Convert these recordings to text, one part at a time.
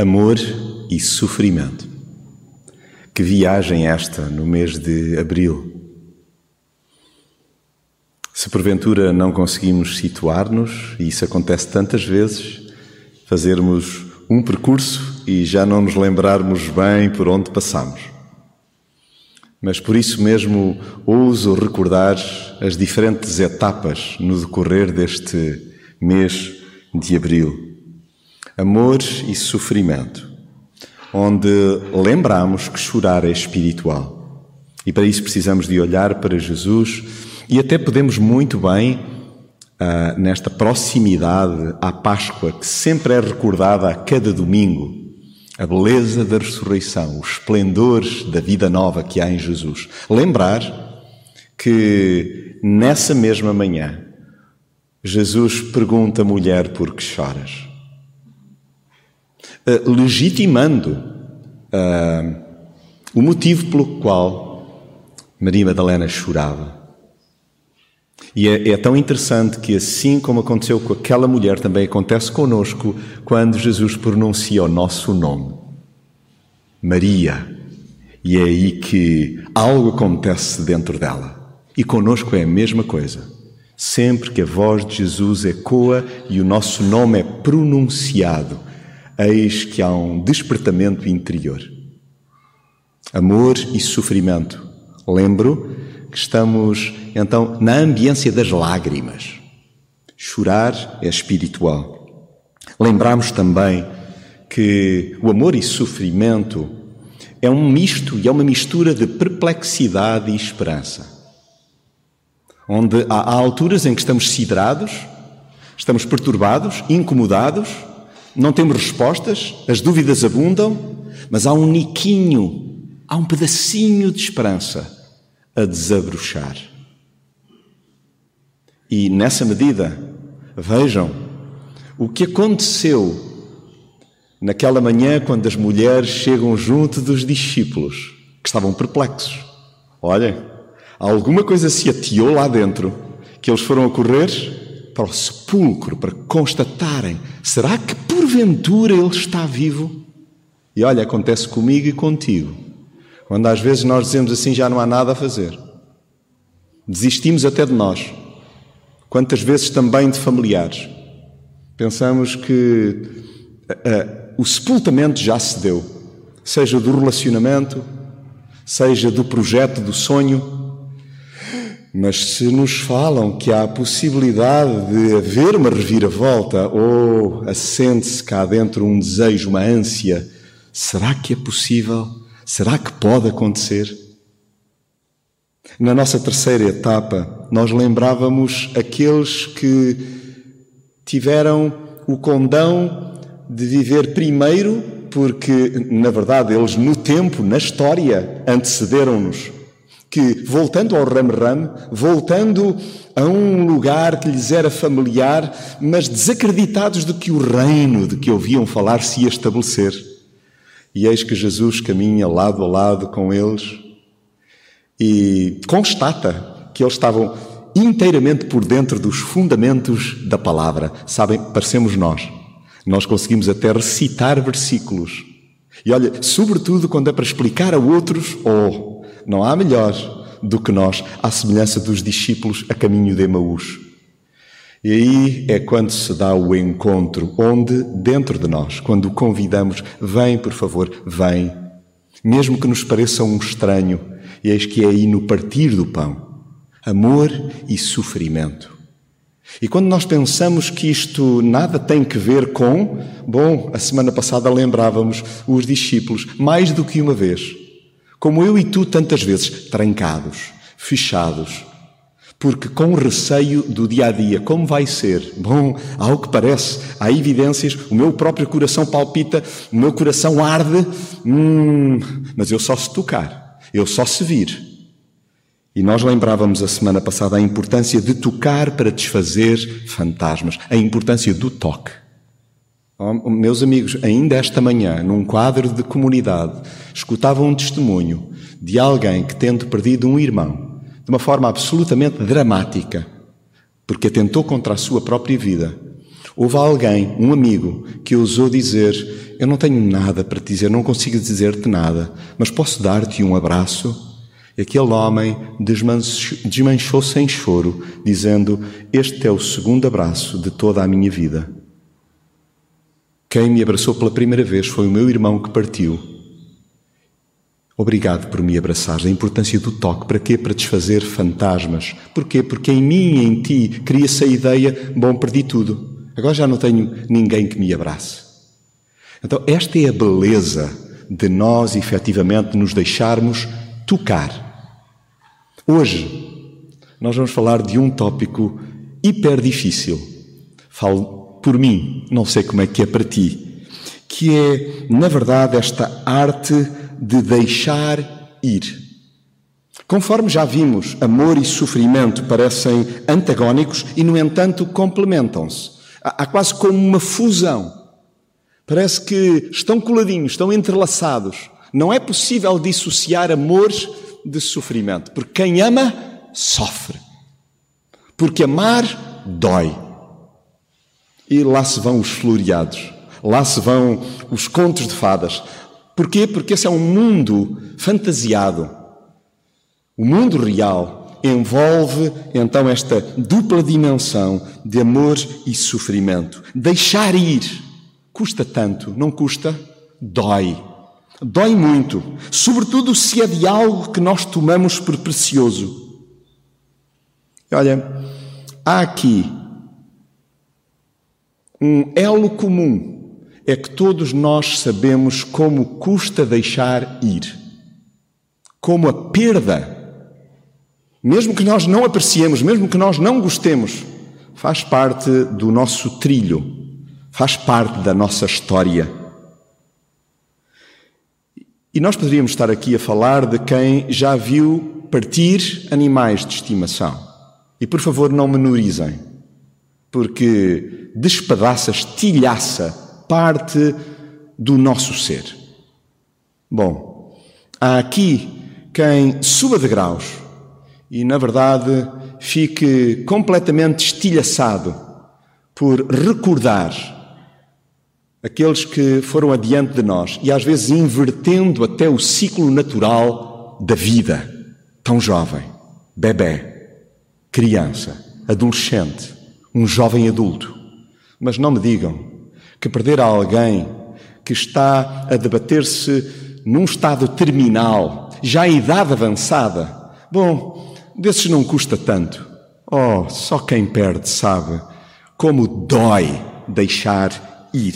Amor e sofrimento. Que viagem esta no mês de abril. Se porventura não conseguimos situar-nos, e isso acontece tantas vezes, fazermos um percurso e já não nos lembrarmos bem por onde passamos. Mas por isso mesmo ouso recordar as diferentes etapas no decorrer deste mês de abril amor e sofrimento, onde lembramos que chorar é espiritual. E para isso precisamos de olhar para Jesus e até podemos muito bem, uh, nesta proximidade à Páscoa, que sempre é recordada a cada domingo, a beleza da ressurreição, os esplendores da vida nova que há em Jesus. Lembrar que nessa mesma manhã, Jesus pergunta à mulher por que choras. Eh, legitimando uh, o motivo pelo qual Maria Madalena chorava. E é, é, tão interessante que, assim como aconteceu com aquela mulher, também acontece conosco quando Jesus pronuncia o nosso nome, Maria. E é aí que algo acontece dentro dela. E conosco é a mesma coisa. Sempre que a voz de Jesus ecoa e o nosso nome é pronunciado, eis que há um despertamento interior. Amor e sofrimento. Lembro que estamos então na ambiência das lágrimas. Chorar é espiritual. Lembramos também que o amor e sofrimento é um misto e é uma mistura de perplexidade e esperança. Onde há alturas em que estamos sidrados, estamos perturbados, incomodados, não temos respostas, as dúvidas abundam, mas há um niquinho, há um pedacinho de esperança a desabrochar. E nessa medida, vejam o que aconteceu naquela manhã quando as mulheres chegam junto dos discípulos, que estavam perplexos. Olhem, alguma coisa se ateou lá dentro, que eles foram a correr para o sepulcro para constatarem: será que porventura ele está vivo? E olha, acontece comigo e contigo. Quando às vezes nós dizemos assim, já não há nada a fazer. Desistimos até de nós. Quantas vezes também de familiares. Pensamos que uh, uh, o sepultamento já se deu, seja do relacionamento, seja do projeto, do sonho, mas se nos falam que há a possibilidade de haver uma reviravolta ou assente-se cá dentro um desejo, uma ânsia, será que é possível? Será que pode acontecer? Na nossa terceira etapa, nós lembrávamos aqueles que tiveram o condão de viver primeiro, porque, na verdade, eles no tempo, na história, antecederam-nos que, voltando ao ram-ram, voltando a um lugar que lhes era familiar, mas desacreditados de que o reino de que ouviam falar se ia estabelecer. E eis que Jesus caminha lado a lado com eles e constata que eles estavam inteiramente por dentro dos fundamentos da palavra. Sabem, parecemos nós. Nós conseguimos até recitar versículos. E olha, sobretudo quando é para explicar a outros, oh, não há melhor do que nós, à semelhança dos discípulos a caminho de Emaús. E aí é quando se dá o encontro, onde, dentro de nós, quando o convidamos, vem, por favor, vem, mesmo que nos pareça um estranho, e eis que é aí no partir do pão, amor e sofrimento. E quando nós pensamos que isto nada tem que ver com, bom, a semana passada lembrávamos os discípulos, mais do que uma vez, como eu e tu tantas vezes, trancados, fechados, porque com receio do dia a dia, como vai ser? Bom, ao que parece, há evidências, o meu próprio coração palpita, o meu coração arde, hum, mas eu só se tocar, eu só se vir. E nós lembrávamos a semana passada a importância de tocar para desfazer fantasmas, a importância do toque. Oh, meus amigos, ainda esta manhã, num quadro de comunidade, escutava um testemunho de alguém que, tendo perdido um irmão, de uma forma absolutamente dramática, porque atentou contra a sua própria vida, Houve alguém, um amigo, que ousou dizer: Eu não tenho nada para te dizer, não consigo dizer-te nada, mas posso dar-te um abraço? Aquele homem desmanchou sem choro, dizendo: Este é o segundo abraço de toda a minha vida. Quem me abraçou pela primeira vez foi o meu irmão que partiu. Obrigado por me abraçares. A importância do toque. Para quê? Para desfazer fantasmas. Porquê? Porque em mim e em ti cria-se a ideia: bom, perdi tudo. Agora já não tenho ninguém que me abrace. Então, esta é a beleza de nós efetivamente nos deixarmos tocar. Hoje, nós vamos falar de um tópico hiper difícil. Falo por mim, não sei como é que é para ti, que é, na verdade, esta arte de deixar ir. Conforme já vimos, amor e sofrimento parecem antagónicos e, no entanto, complementam-se. Há quase como uma fusão. Parece que estão coladinhos, estão entrelaçados. Não é possível dissociar amor de sofrimento, porque quem ama, sofre. Porque amar dói. E lá se vão os floreados, lá se vão os contos de fadas. Porquê? Porque esse é um mundo fantasiado. O mundo real envolve então esta dupla dimensão de amor e sofrimento. Deixar ir custa tanto, não custa? Dói. Dói muito, sobretudo se é de algo que nós tomamos por precioso. Olha, há aqui um elo comum é que todos nós sabemos como custa deixar ir, como a perda, mesmo que nós não apreciemos, mesmo que nós não gostemos, faz parte do nosso trilho, faz parte da nossa história. E nós poderíamos estar aqui a falar de quem já viu partir animais de estimação. E por favor, não menorizem, porque despedaça, estilhaça parte do nosso ser. Bom, há aqui quem suba de graus e, na verdade, fique completamente estilhaçado por recordar aqueles que foram adiante de nós e às vezes invertendo até o ciclo natural da vida. Tão jovem, bebê, criança, adolescente, um jovem adulto. Mas não me digam que perder alguém que está a debater-se num estado terminal, já em idade avançada, bom, desses não custa tanto. Oh, só quem perde sabe como dói deixar ir.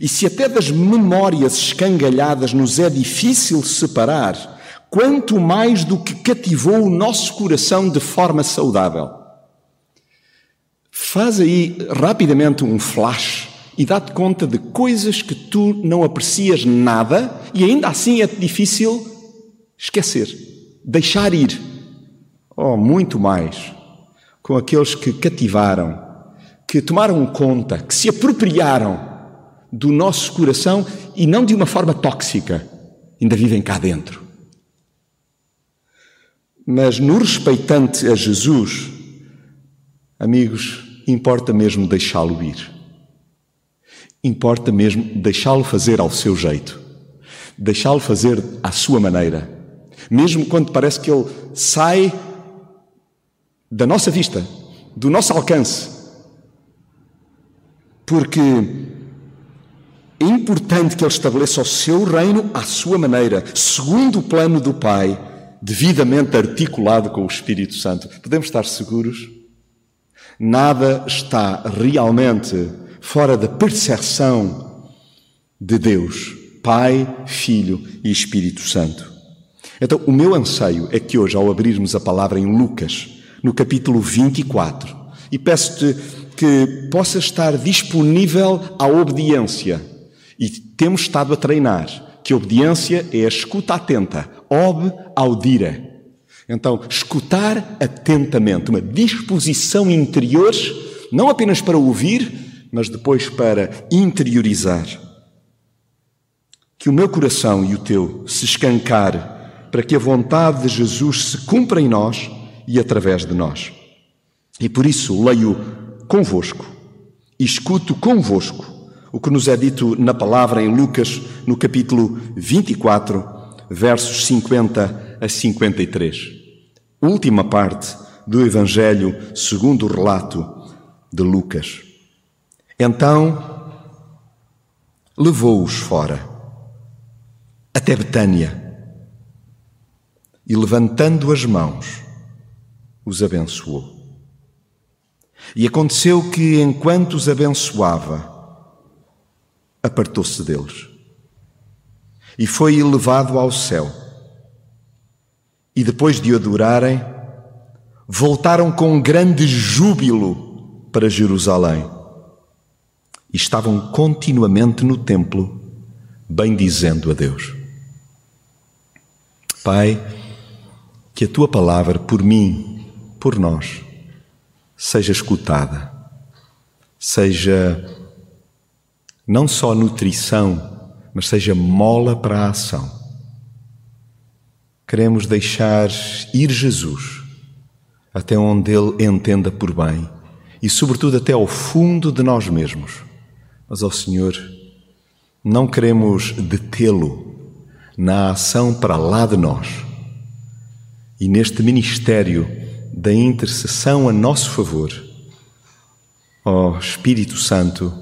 E se até das memórias escangalhadas nos é difícil separar, quanto mais do que cativou o nosso coração de forma saudável. Faz aí rapidamente um flash e dá-te conta de coisas que tu não aprecias nada e ainda assim é difícil esquecer, deixar ir. Oh, muito mais com aqueles que cativaram, que tomaram conta, que se apropriaram do nosso coração e não de uma forma tóxica, ainda vivem cá dentro. Mas no respeitante a Jesus, amigos, importa mesmo deixá-lo ir. Importa mesmo deixá-lo fazer ao seu jeito, deixá-lo fazer à sua maneira, mesmo quando parece que ele sai da nossa vista, do nosso alcance. Porque é importante que ele estabeleça o seu reino à sua maneira, segundo o plano do Pai, devidamente articulado com o Espírito Santo. Podemos estar seguros? Nada está realmente fora da percepção de Deus, Pai, Filho e Espírito Santo. Então, o meu anseio é que hoje, ao abrirmos a palavra em Lucas, no capítulo 24, e peço-te que possa estar disponível à obediência e temos estado a treinar que obediência é a escuta atenta, ob audire. Então, escutar atentamente, uma disposição interior, não apenas para ouvir, mas depois para interiorizar. Que o meu coração e o teu se escancare para que a vontade de Jesus se cumpra em nós e através de nós. E por isso leio convosco e escuto convosco o que nos é dito na palavra em Lucas, no capítulo 24, versos 50 a 53. Última parte do Evangelho segundo o relato de Lucas. Então levou-os fora, até Betânia, e levantando as mãos, os abençoou. E aconteceu que, enquanto os abençoava, apartou-se deles e foi elevado ao céu. E depois de adorarem, voltaram com grande júbilo para Jerusalém. E estavam continuamente no templo, bendizendo a Deus. Pai, que a tua palavra por mim, por nós, seja escutada, seja não só nutrição, mas seja mola para a ação. Queremos deixar ir Jesus até onde Ele entenda por bem e, sobretudo, até ao fundo de nós mesmos. Mas, ao Senhor, não queremos detê-lo na ação para lá de nós e neste ministério da intercessão a nosso favor. Ó Espírito Santo,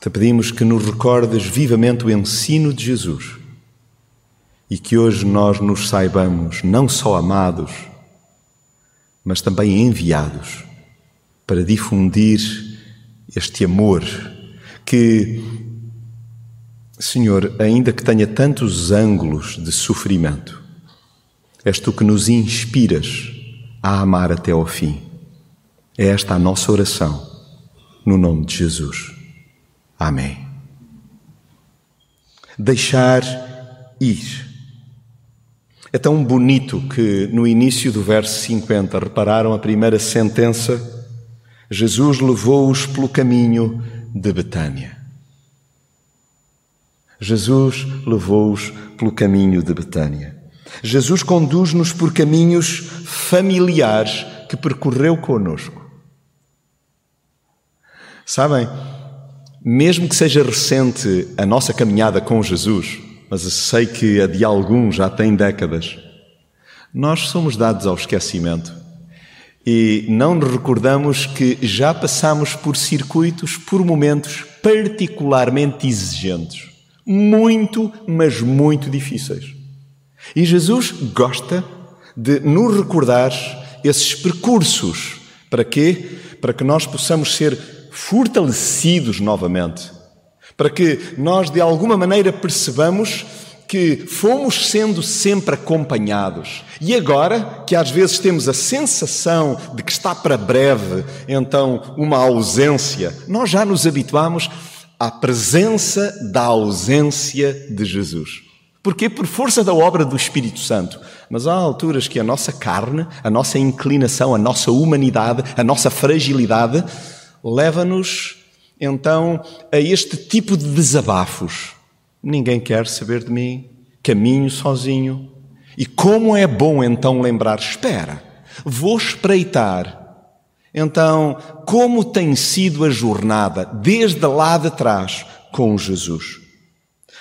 te pedimos que nos recordes vivamente o ensino de Jesus e que hoje nós nos saibamos não só amados, mas também enviados para difundir este amor que, Senhor, ainda que tenha tantos ângulos de sofrimento, és tu que nos inspiras a amar até ao fim. É esta a nossa oração, no nome de Jesus. Amém. Deixar ir. É tão bonito que no início do verso 50, repararam a primeira sentença? Jesus levou-os pelo caminho de Betânia. Jesus levou-os pelo caminho de Betânia. Jesus conduz-nos por caminhos familiares que percorreu conosco. Sabem, mesmo que seja recente a nossa caminhada com Jesus, mas sei que a de alguns já tem décadas, nós somos dados ao esquecimento e não nos recordamos que já passamos por circuitos, por momentos particularmente exigentes, muito, mas muito difíceis. E Jesus gosta de nos recordar esses percursos. Para quê? Para que nós possamos ser fortalecidos novamente, para que nós de alguma maneira percebamos que fomos sendo sempre acompanhados. E agora que às vezes temos a sensação de que está para breve, então, uma ausência, nós já nos habituamos à presença da ausência de Jesus. Porquê? Por força da obra do Espírito Santo. Mas há alturas que a nossa carne, a nossa inclinação, a nossa humanidade, a nossa fragilidade leva-nos então a este tipo de desabafos. Ninguém quer saber de mim, caminho sozinho. E como é bom então lembrar: espera, vou espreitar. Então, como tem sido a jornada desde lá de trás com Jesus?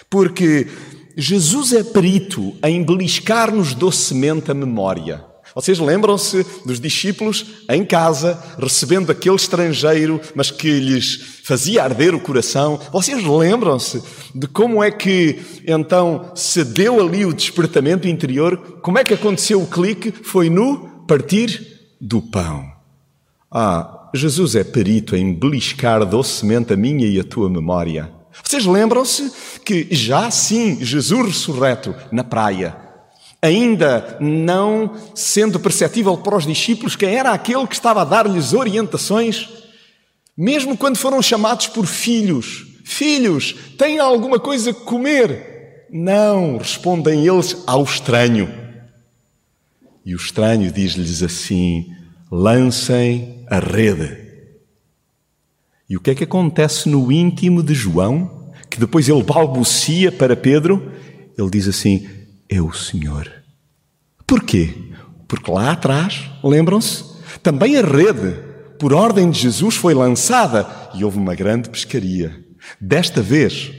Porque Jesus é perito em beliscar-nos docemente a memória. Vocês lembram-se dos discípulos em casa, recebendo aquele estrangeiro, mas que lhes fazia arder o coração? Vocês lembram-se de como é que então se deu ali o despertamento interior? Como é que aconteceu o clique? Foi no partir do pão. Ah, Jesus é perito em beliscar docemente a minha e a tua memória. Vocês lembram-se que já sim, Jesus ressurreto na praia, ainda não sendo perceptível para os discípulos quem era aquele que estava a dar-lhes orientações, mesmo quando foram chamados por filhos. Filhos, têm alguma coisa a comer? Não, respondem eles ao estranho. E o estranho diz-lhes assim: lancem a rede. E o que é que acontece no íntimo de João? Que depois ele balbucia para Pedro, ele diz assim: é o Senhor. Porquê? Porque lá atrás, lembram-se, também a rede, por ordem de Jesus, foi lançada e houve uma grande pescaria. Desta vez,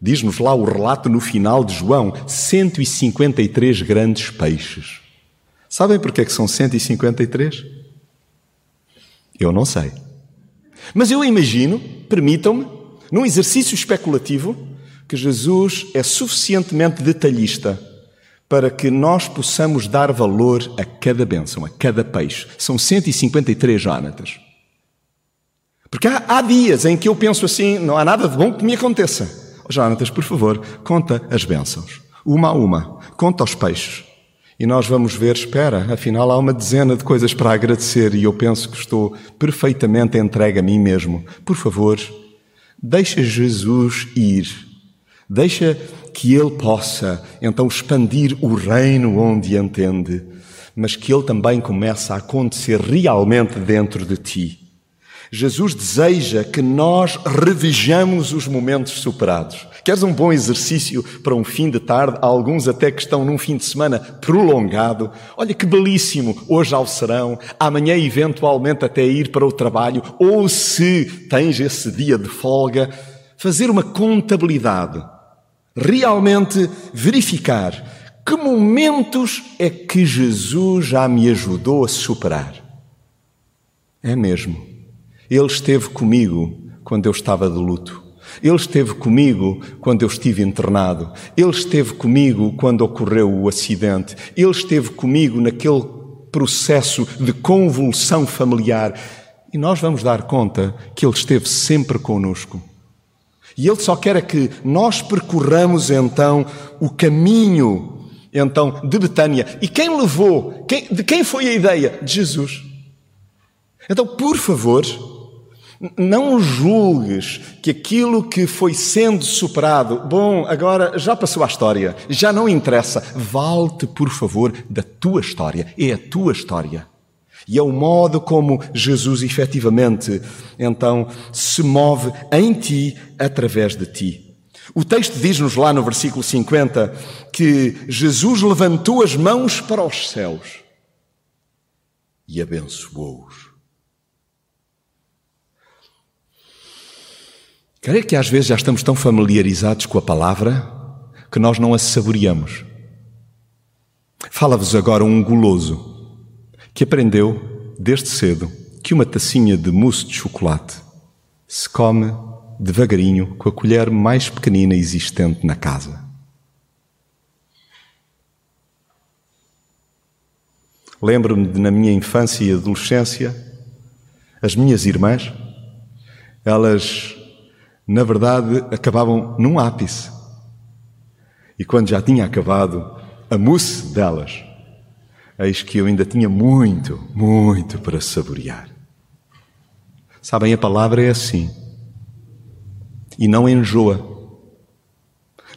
diz-nos lá o relato no final de João, 153 grandes peixes. Sabem porquê que são 153? Eu não sei. Mas eu imagino, permitam-me, num exercício especulativo, que Jesus é suficientemente detalhista para que nós possamos dar valor a cada bênção, a cada peixe. São 153 Jonatas. Porque há, há, dias em que eu penso assim, não há nada de bom que me aconteça. Oh, por favor, conta as bênçãos. Uma a uma. Conta os peixes. E nós vamos ver, espera, afinal há uma dezena de coisas para agradecer e eu penso que estou perfeitamente entregue a mim mesmo. Por favor, deixa Jesus ir Deixa que Ele possa então expandir o reino onde entende, mas que Ele também comece a acontecer realmente dentro de ti. Jesus deseja que nós revejamos os momentos superados. Queres um bom exercício para um fim de tarde? Alguns até que estão num fim de semana prolongado. Olha que belíssimo! Hoje ao serão, amanhã eventualmente até ir para o trabalho, ou se tens esse dia de folga, fazer uma contabilidade realmente verificar que momentos é que Jesus já me ajudou a superar. É mesmo. Ele esteve comigo quando eu estava de luto. Ele esteve comigo quando eu estive internado. Ele esteve comigo quando ocorreu o acidente. Ele esteve comigo naquele processo de convulsão familiar. E nós vamos dar conta que Ele esteve sempre conosco. E Ele só quer é que nós percorramos então o caminho então de Betânia. E quem levou? Quem, de quem foi a ideia? De Jesus. Então, por favor, não julgues que aquilo que foi sendo superado, bom, agora já passou a história, já não interessa. Valte, por favor, da tua história. É a tua história. E é o modo como Jesus efetivamente então se move em ti, através de ti. O texto diz-nos lá no versículo 50 que Jesus levantou as mãos para os céus e abençoou-os. Creio que às vezes já estamos tão familiarizados com a palavra que nós não a saboreamos. Fala-vos agora um guloso que aprendeu, desde cedo, que uma tacinha de mousse de chocolate se come devagarinho com a colher mais pequenina existente na casa. Lembro-me de, na minha infância e adolescência, as minhas irmãs, elas, na verdade, acabavam num ápice. E quando já tinha acabado a mousse delas, eis que eu ainda tinha muito, muito para saborear. Sabem, a palavra é assim. E não enjoa.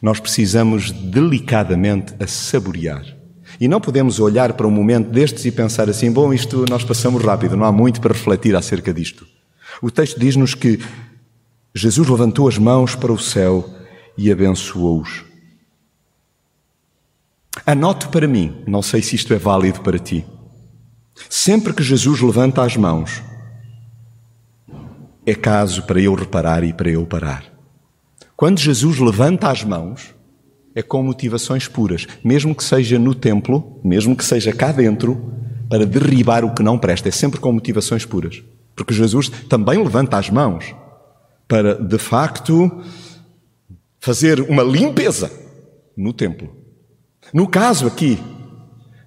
Nós precisamos delicadamente a saborear. E não podemos olhar para um momento destes e pensar assim: bom, isto nós passamos rápido, não há muito para refletir acerca disto. O texto diz-nos que Jesus levantou as mãos para o céu e abençoou-os. Anote para mim, não sei se isto é válido para ti. Sempre que Jesus levanta as mãos, é caso para eu reparar e para eu parar. Quando Jesus levanta as mãos, é com motivações puras, mesmo que seja no templo, mesmo que seja cá dentro, para derribar o que não presta, é sempre com motivações puras. Porque Jesus também levanta as mãos para, de facto, fazer uma limpeza no templo. No caso aqui,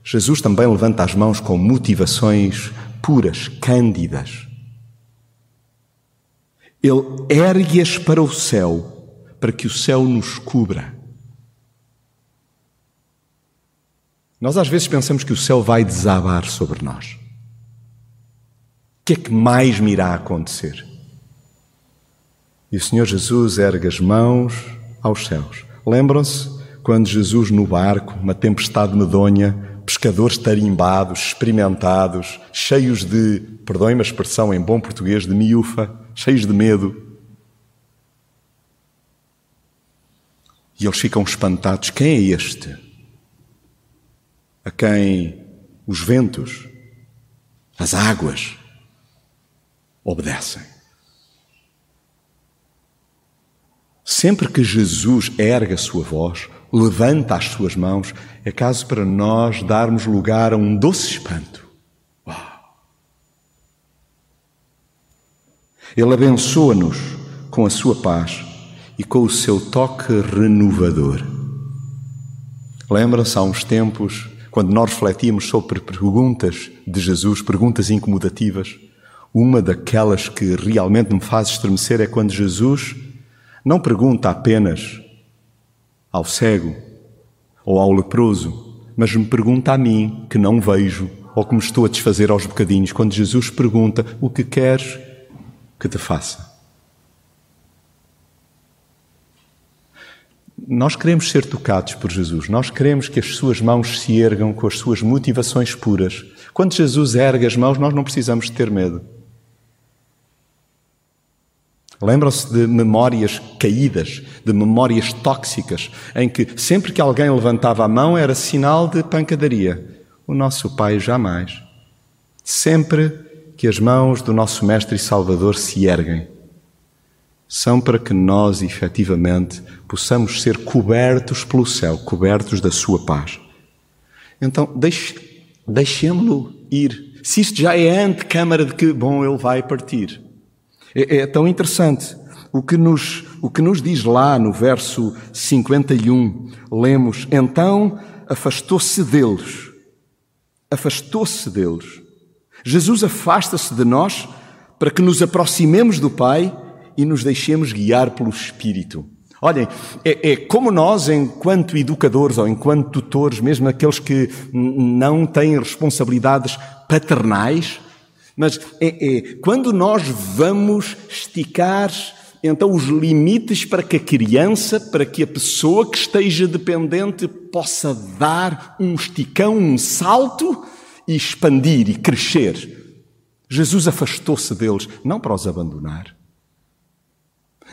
Jesus também levanta as mãos com motivações puras, cândidas. Ele ergue-as para o céu, para que o céu nos cubra. Nós às vezes pensamos que o céu vai desabar sobre nós. O que é que mais me irá acontecer? E o Senhor Jesus ergue as mãos aos céus. Lembram-se quando Jesus no barco, uma tempestade medonha, pescadores tarimbados, experimentados, cheios de, perdoem-me a expressão em bom português, de miúfa, cheios de medo. E eles ficam espantados: quem é este? A quem os ventos, as águas, obedecem. Sempre que Jesus erga a sua voz, levanta as suas mãos, é caso para nós darmos lugar a um doce espanto. Uau! Ele abençoa-nos com a sua paz e com o seu toque renovador. Lembram-se há uns tempos, quando nós refletimos sobre perguntas de Jesus, perguntas incomodativas, uma daquelas que realmente me faz estremecer é quando Jesus não pergunta apenas ao cego ou ao leproso, mas me pergunta a mim, que não vejo, ou que me estou a desfazer aos bocadinhos, quando Jesus pergunta: O que queres que te faça? Nós queremos ser tocados por Jesus, nós queremos que as suas mãos se ergam com as suas motivações puras. Quando Jesus ergue as mãos, nós não precisamos ter medo. Lembram-se de memórias caídas, de memórias tóxicas, em que sempre que alguém levantava a mão era sinal de pancadaria. O nosso Pai jamais. Sempre que as mãos do nosso Mestre e Salvador se erguem, são para que nós, efetivamente, possamos ser cobertos pelo céu, cobertos da Sua paz. Então, deixe, deixemos-lo ir. Se isto já é antecâmara de que, bom, ele vai partir. É, é tão interessante. O que, nos, o que nos diz lá no verso 51, lemos: Então afastou-se deles. Afastou-se deles. Jesus afasta-se de nós para que nos aproximemos do Pai e nos deixemos guiar pelo Espírito. Olhem, é, é, como nós, enquanto educadores ou enquanto tutores, mesmo aqueles que não têm responsabilidades paternais, mas é, é quando nós vamos esticar então os limites para que a criança, para que a pessoa que esteja dependente possa dar um esticão, um salto e expandir e crescer. Jesus afastou-se deles não para os abandonar,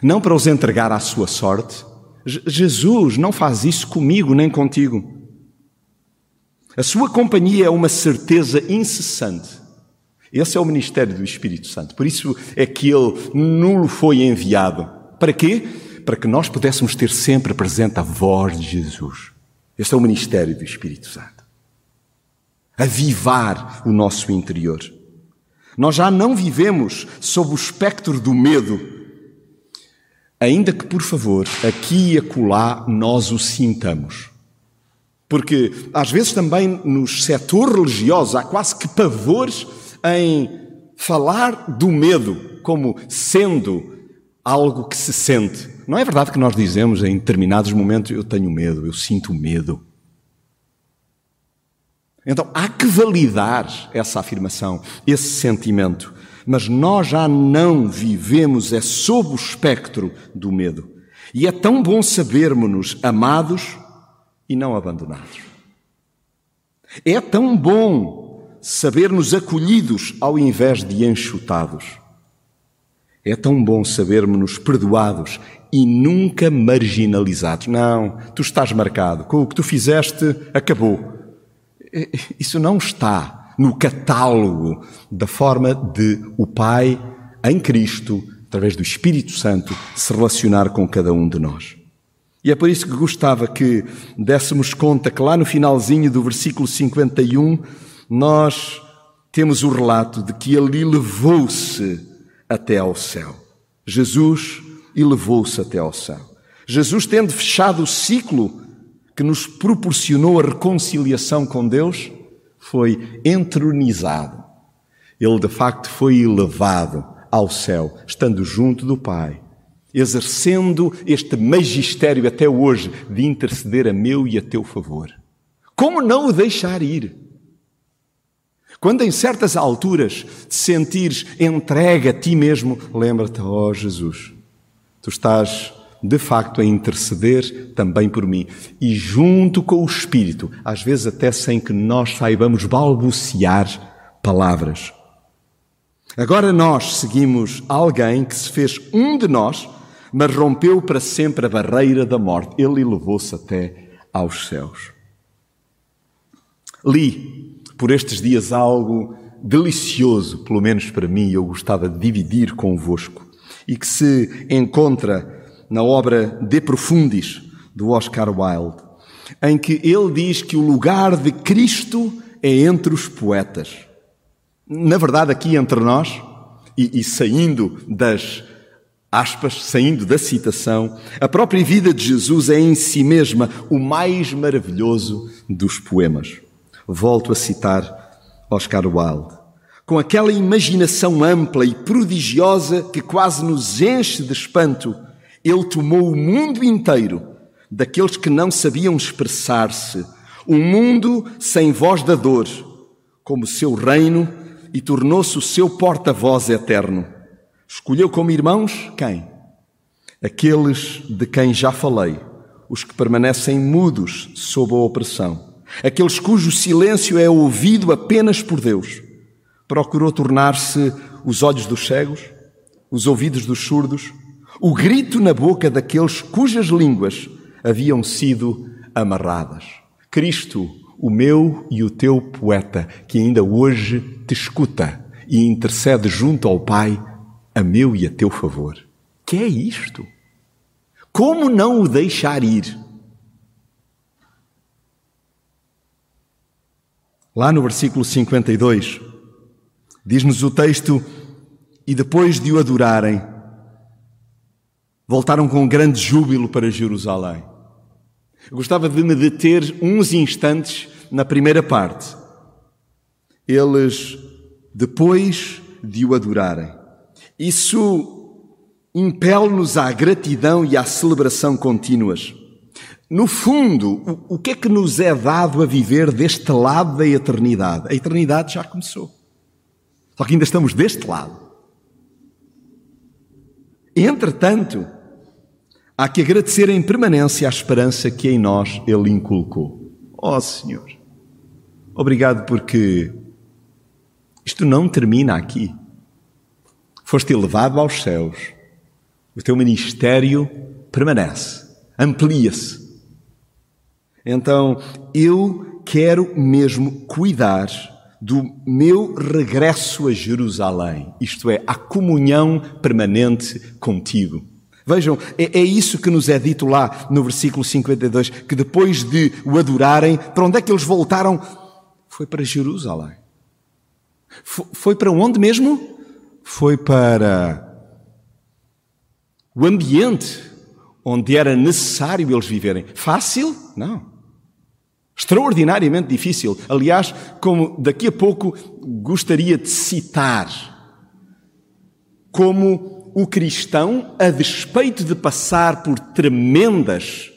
não para os entregar à sua sorte. Jesus não faz isso comigo nem contigo. A sua companhia é uma certeza incessante esse é o ministério do Espírito Santo. Por isso é que ele nulo foi enviado. Para quê? Para que nós pudéssemos ter sempre presente a voz de Jesus. Esse é o ministério do Espírito Santo. Avivar o nosso interior. Nós já não vivemos sob o espectro do medo, ainda que, por favor, aqui e acolá nós o sintamos. Porque às vezes também nos setores religiosos há quase que pavores em falar do medo como sendo algo que se sente. Não é verdade que nós dizemos em determinados momentos eu tenho medo, eu sinto medo. Então há que validar essa afirmação, esse sentimento. Mas nós já não vivemos é sob o espectro do medo. E é tão bom sabermos-nos amados e não abandonados. É tão bom saber-nos acolhidos ao invés de enxutados. É tão bom sabermos-nos perdoados e nunca marginalizados. Não, tu estás marcado. Com o que tu fizeste, acabou. Isso não está no catálogo da forma de o Pai, em Cristo, através do Espírito Santo, se relacionar com cada um de nós. E é por isso que gostava que dessemos conta que lá no finalzinho do versículo 51 nós temos o relato de que ele elevou-se até ao céu. Jesus elevou-se até ao céu. Jesus, tendo fechado o ciclo que nos proporcionou a reconciliação com Deus, foi entronizado. Ele, de facto, foi elevado ao céu, estando junto do Pai, exercendo este magistério até hoje de interceder a meu e a teu favor. Como não o deixar ir? Quando em certas alturas te sentires entregue a ti mesmo, lembra-te, ó oh Jesus, tu estás de facto a interceder também por mim. E junto com o Espírito, às vezes até sem que nós saibamos balbuciar palavras. Agora nós seguimos alguém que se fez um de nós, mas rompeu para sempre a barreira da morte. Ele elevou-se até aos céus. Li por estes dias algo delicioso, pelo menos para mim, eu gostava de dividir convosco, e que se encontra na obra De Profundis, do Oscar Wilde, em que ele diz que o lugar de Cristo é entre os poetas. Na verdade, aqui entre nós, e, e saindo das aspas, saindo da citação, a própria vida de Jesus é em si mesma o mais maravilhoso dos poemas. Volto a citar Oscar Wilde. Com aquela imaginação ampla e prodigiosa que quase nos enche de espanto, ele tomou o mundo inteiro daqueles que não sabiam expressar-se, um mundo sem voz da dor, como seu reino e tornou-se o seu porta-voz eterno. Escolheu como irmãos quem? Aqueles de quem já falei, os que permanecem mudos sob a opressão, aqueles cujo silêncio é ouvido apenas por Deus. Procurou tornar-se os olhos dos cegos, os ouvidos dos surdos, o grito na boca daqueles cujas línguas haviam sido amarradas. Cristo, o meu e o teu poeta, que ainda hoje te escuta e intercede junto ao Pai a meu e a teu favor. Que é isto? Como não o deixar ir? Lá no versículo 52, diz-nos o texto: E depois de o adorarem, voltaram com grande júbilo para Jerusalém. Eu gostava de me deter uns instantes na primeira parte. Eles, depois de o adorarem, isso impele-nos à gratidão e à celebração contínuas. No fundo, o que é que nos é dado a viver deste lado da eternidade? A eternidade já começou. Só que ainda estamos deste lado. Entretanto, há que agradecer em permanência a esperança que em nós Ele inculcou. Ó oh, Senhor, obrigado porque isto não termina aqui. Foste elevado aos céus. O teu ministério permanece, amplia-se. Então, eu quero mesmo cuidar do meu regresso a Jerusalém, isto é, a comunhão permanente contigo. Vejam, é, é, isso que nos é dito lá no versículo 52, que depois de o adorarem, para onde é que eles voltaram? Foi para Jerusalém. Foi, foi para onde mesmo? foi para o ambiente onde era necessário eles viverem. Fácil? Não. Extraordinariamente difícil. Aliás, como daqui a pouco gostaria de citar, como o cristão, a despeito de passar por tremendas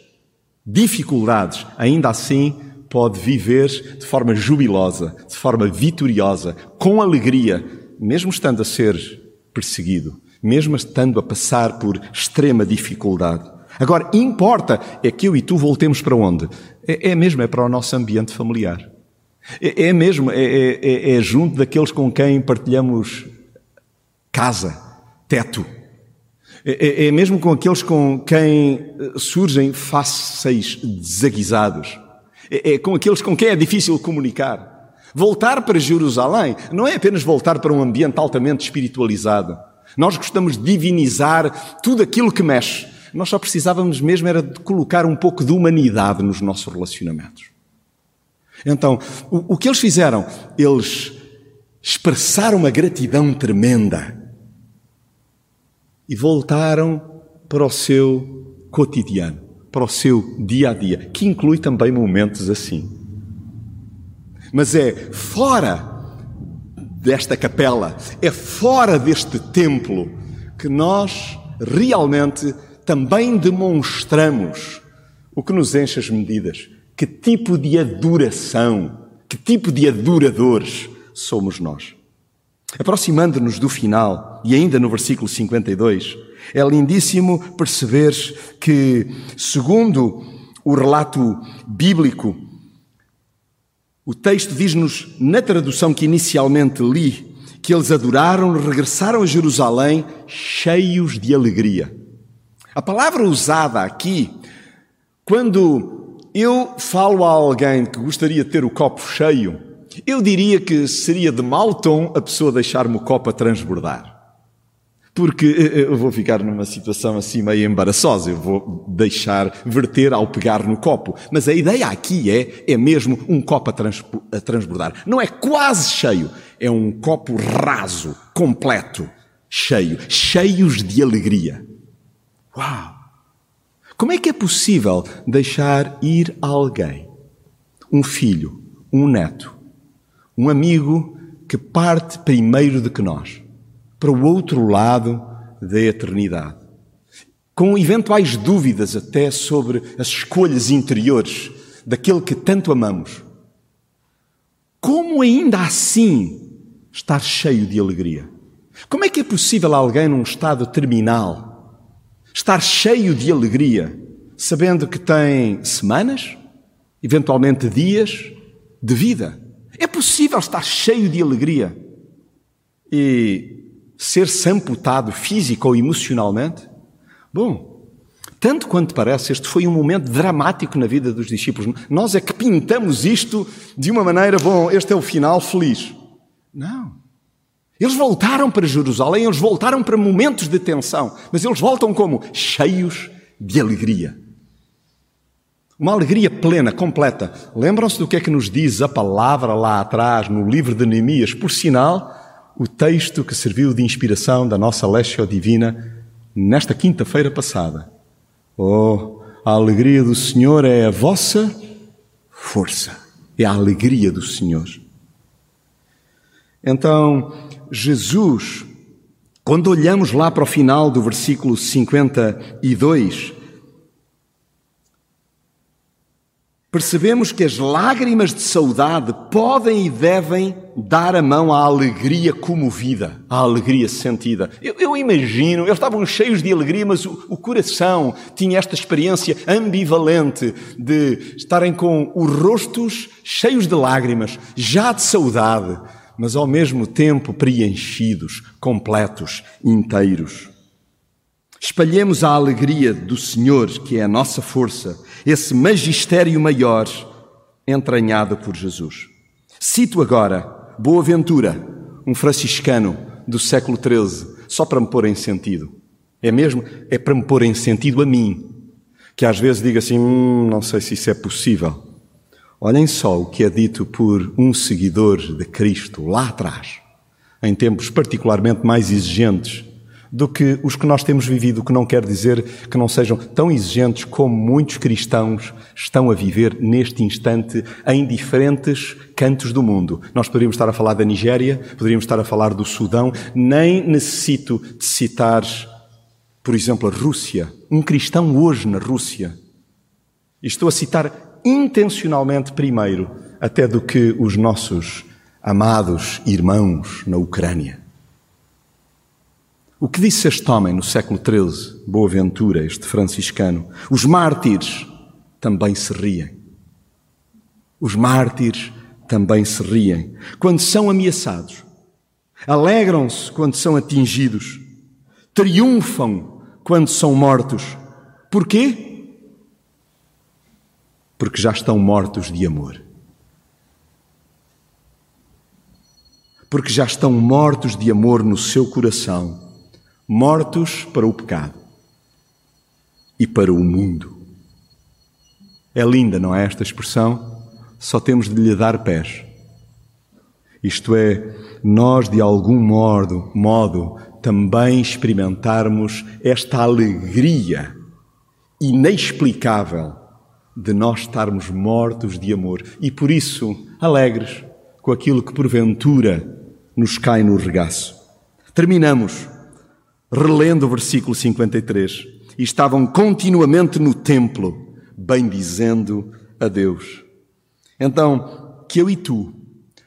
dificuldades, ainda assim pode viver de forma jubilosa, de forma vitoriosa, com alegria, mesmo estando a ser perseguido, mesmo estando a passar por extrema dificuldade. Agora, importa é que eu e tu voltemos para onde? É, é mesmo, é para o nosso ambiente familiar. É, é mesmo, é, é, é, é junto daqueles com quem partilhamos casa, teto. É, é, mesmo com aqueles com quem eh, surgem fáceis desaguisados. É com aqueles com quem é difícil comunicar. Voltar para Jerusalém não é apenas voltar para um ambiente altamente espiritualizado. Nós gostamos de divinizar tudo aquilo que mexe. Nós só precisávamos mesmo era de colocar um pouco de humanidade nos nossos relacionamentos. Então, o, o que eles fizeram? Eles expressaram uma gratidão tremenda e voltaram para o seu cotidiano, para o seu dia a dia, que inclui também momentos assim mas é fora desta capela, é fora deste templo que nós realmente também demonstramos o que nos enche as medidas. Que tipo de adoração, que tipo de adoradores somos nós. Aproximando-nos do final, e ainda no versículo 52, é lindíssimo perceber que, segundo o relato bíblico, o texto diz-nos, na tradução que inicialmente li, que eles adoraram, regressaram a Jerusalém cheios de alegria. A palavra usada aqui, quando eu falo a alguém que gostaria de ter o copo cheio, Eu diria que seria de mau tom a pessoa deixar-me o copo a transbordar. Porque eh, eh, eu vou ficar numa situação assim meio embaraçosa, eu vou deixar verter ao pegar no copo. Mas a ideia aqui é, é mesmo um copo a, trans, a transbordar. Não é quase cheio, é um copo raso, completo, cheio, cheios de alegria. Uau! Como é que é possível deixar ir alguém, um filho, um neto, um amigo que parte primeiro do que nós? para o outro lado da eternidade. Com eventuais dúvidas até sobre as escolhas interiores daquele que tanto amamos. Como ainda assim estar cheio de alegria? Como é que é possível alguém num estado terminal estar cheio de alegria, sabendo que tem semanas, eventualmente dias de vida? É possível estar cheio de alegria e ser samputado físico ou emocionalmente? Bom, tanto quanto parece, este foi um momento dramático na vida dos discípulos. Nós é que pintamos isto de uma maneira, bom, este é o final feliz. Não. Eles voltaram para Jerusalém, eles voltaram para momentos de tensão, mas eles voltam como? Cheios de alegria. Uma alegria plena, completa. Lembram-se do que é que nos diz a palavra lá atrás, no livro de Neemias? Por sinal, o texto que serviu de inspiração da nossa Léxio Divina nesta quinta-feira passada. Oh, a alegria do Senhor é a vossa força, é a alegria do Senhor. Então, Jesus, quando olhamos lá para o final do versículo 52, percebemos que as lágrimas de saudade podem e devem dar a mão à alegria comovida, à alegria sentida. Eu, eu imagino, eles estavam cheios de alegria, mas o, o, coração tinha esta experiência ambivalente de estarem com os rostos cheios de lágrimas, já de saudade, mas ao mesmo tempo preenchidos, completos, inteiros. Espalhemos a alegria do Senhor, que é a nossa força, esse magistério maior entranhado por Jesus. Cito agora Boaventura, um franciscano do século XIII, só para me pôr em sentido. É mesmo? É para me pôr em sentido a mim, que às vezes digo assim: hum, não sei se isso é possível. Olhem só o que é dito por um seguidor de Cristo lá atrás, em tempos particularmente mais exigentes do que os que nós temos vivido, o que não quer dizer que não sejam tão exigentes como muitos cristãos estão a viver neste instante em diferentes cantos do mundo. Nós poderíamos estar a falar da Nigéria, poderíamos estar a falar do Sudão, nem necessito de citar, por exemplo, a Rússia. Um cristão hoje na Rússia. E estou a citar intencionalmente primeiro, até do que os nossos amados irmãos na Ucrânia. O que disse este homem no século XIII, Boaventura, este franciscano? Os mártires também se riem. Os mártires também se riem quando são ameaçados, alegram-se quando são atingidos, triunfam quando são mortos. Porquê? Porque já estão mortos de amor. Porque já estão mortos de amor no seu coração mortos para o pecado e para o mundo. É linda, não é esta expressão? Só temos de lhe dar pés. Isto é, nós de algum modo, modo também experimentarmos esta alegria inexplicável de nós estarmos mortos de amor e por isso alegres com aquilo que porventura nos cai no regaço. Terminamos relendo o versículo 53, e estavam continuamente no templo, bendizendo a Deus. Então, que eu e tu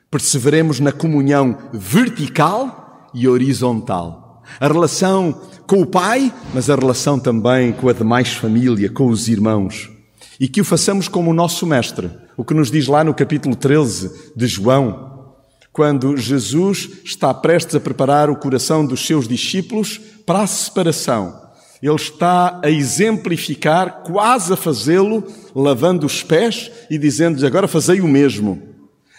perseveremos na comunhão vertical e horizontal. A relação com o Pai, mas a relação também com a demais família, com os irmãos. E que o façamos como o nosso Mestre, o que nos diz lá no capítulo 13 de João, quando Jesus está prestes a preparar o coração dos seus discípulos para a separação. Ele está a exemplificar, quase a fazê-lo, lavando os pés e dizendo-lhes: Agora fazei o mesmo.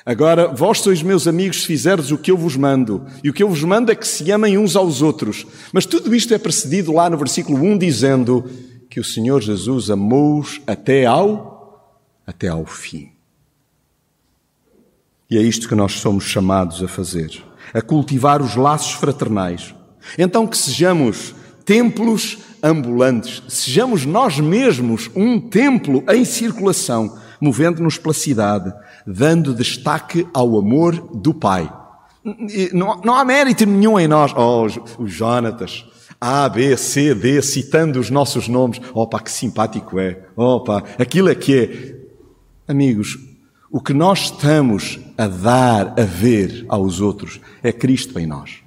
Agora, vós sois meus amigos se fizerdes o que eu vos mando. E o que eu vos mando é que se amem uns aos outros. Mas tudo isto é precedido lá no versículo 1 dizendo que o Senhor Jesus amou-os até ao, até ao fim. E é isto que nós somos chamados a fazer, a cultivar os laços fraternais. Então que sejamos templos ambulantes, sejamos nós mesmos um templo em circulação, movendo-nos pela cidade, dando destaque ao amor do Pai. Não, há mérito nenhum em nós. Oh, os Jonatas, A, B, C, D, citando os nossos nomes. Pá, que simpático é. Pá, aquilo é que é. Amigos, o que nós estamos a dar, a ver aos outros, é Cristo em nós.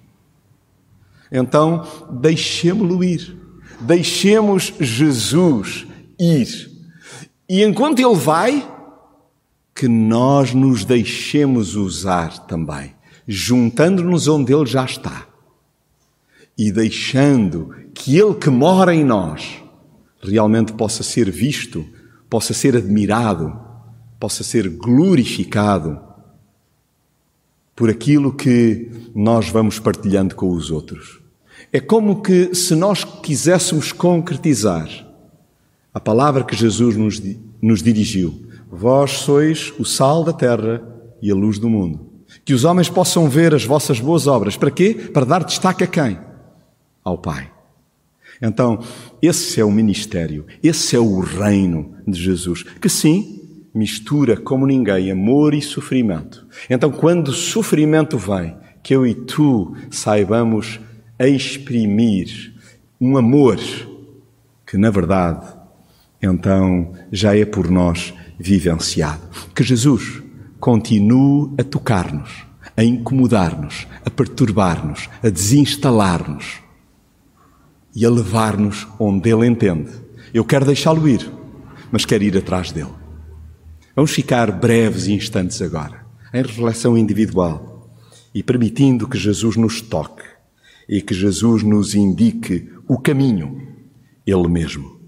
Então, deixemos-lo ir. Deixemos Jesus ir. E enquanto Ele vai, que nós nos deixemos usar também, juntando-nos onde Ele já está e deixando que Ele que mora em nós realmente possa ser visto, possa ser admirado, possa ser glorificado por aquilo que nós vamos partilhando com os outros. É como que se nós quiséssemos concretizar a palavra que Jesus nos, nos dirigiu Vós sois o sal da terra e a luz do mundo. Que os homens possam ver as vossas boas obras. Para quê? Para dar destaque a quem? Ao Pai. Então, esse é o ministério, esse é o reino de Jesus, que sim, mistura como ninguém amor e sofrimento. Então, quando o sofrimento vem, que eu e tu saibamos exprimir um amor que, na verdade, então já é por nós vivenciado. Que Jesus continue a tocar-nos, a incomodar-nos, a perturbar-nos, a desinstalar-nos e a levar-nos onde Ele entende. Eu quero deixá-lo ir, mas quero ir atrás dele. Vamos ficar breves instantes agora, em reflexão individual e permitindo que Jesus nos toque e que Jesus nos indique o caminho, Ele mesmo.